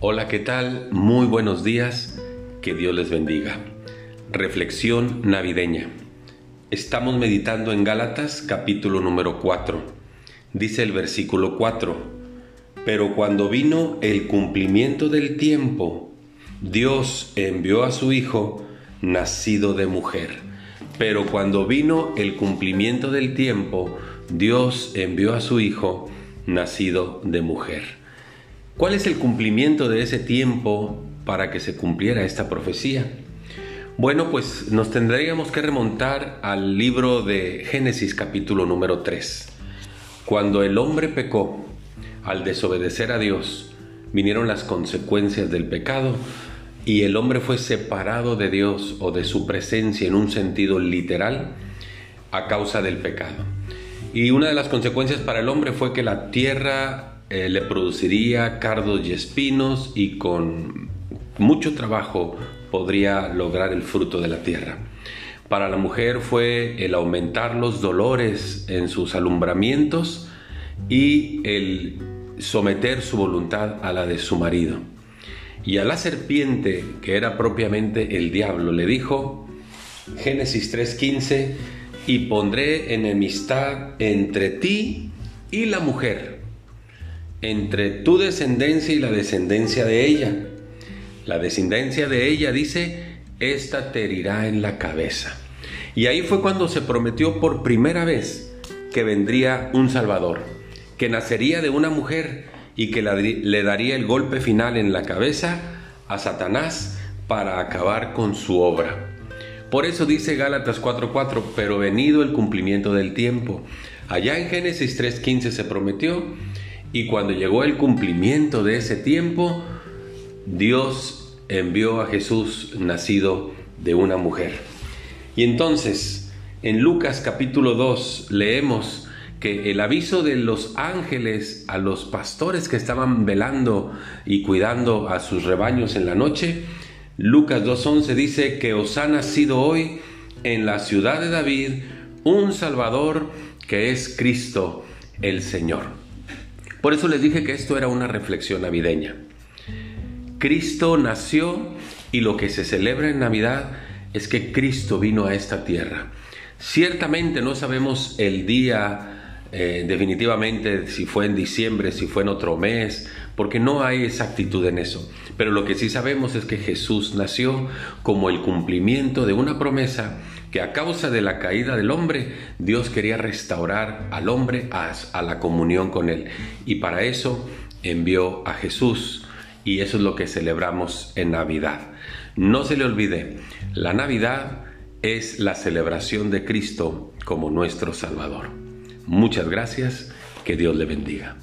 Hola, ¿qué tal? Muy buenos días. Que Dios les bendiga. Reflexión navideña. Estamos meditando en Gálatas capítulo número 4. Dice el versículo 4. Pero cuando vino el cumplimiento del tiempo, Dios envió a su Hijo, nacido de mujer. Pero cuando vino el cumplimiento del tiempo, Dios envió a su Hijo, nacido de mujer. ¿Cuál es el cumplimiento de ese tiempo para que se cumpliera esta profecía? Bueno, pues nos tendríamos que remontar al libro de Génesis capítulo número 3. Cuando el hombre pecó, al desobedecer a Dios, vinieron las consecuencias del pecado y el hombre fue separado de Dios o de su presencia en un sentido literal a causa del pecado. Y una de las consecuencias para el hombre fue que la tierra eh, le produciría cardos y espinos y con mucho trabajo podría lograr el fruto de la tierra. Para la mujer fue el aumentar los dolores en sus alumbramientos y el someter su voluntad a la de su marido. Y a la serpiente, que era propiamente el diablo, le dijo, Génesis 3:15, y pondré enemistad entre ti y la mujer entre tu descendencia y la descendencia de ella. La descendencia de ella dice, esta te herirá en la cabeza. Y ahí fue cuando se prometió por primera vez que vendría un Salvador, que nacería de una mujer y que le daría el golpe final en la cabeza a Satanás para acabar con su obra. Por eso dice Gálatas 4:4, pero venido el cumplimiento del tiempo. Allá en Génesis 3:15 se prometió y cuando llegó el cumplimiento de ese tiempo, Dios envió a Jesús nacido de una mujer. Y entonces, en Lucas capítulo 2 leemos que el aviso de los ángeles a los pastores que estaban velando y cuidando a sus rebaños en la noche, Lucas 2.11 dice que os ha nacido hoy en la ciudad de David un Salvador que es Cristo el Señor. Por eso les dije que esto era una reflexión navideña. Cristo nació y lo que se celebra en Navidad es que Cristo vino a esta tierra. Ciertamente no sabemos el día eh, definitivamente si fue en diciembre, si fue en otro mes, porque no hay exactitud en eso. Pero lo que sí sabemos es que Jesús nació como el cumplimiento de una promesa que a causa de la caída del hombre, Dios quería restaurar al hombre a, a la comunión con Él. Y para eso envió a Jesús. Y eso es lo que celebramos en Navidad. No se le olvide, la Navidad es la celebración de Cristo como nuestro Salvador. Muchas gracias, que Dios le bendiga.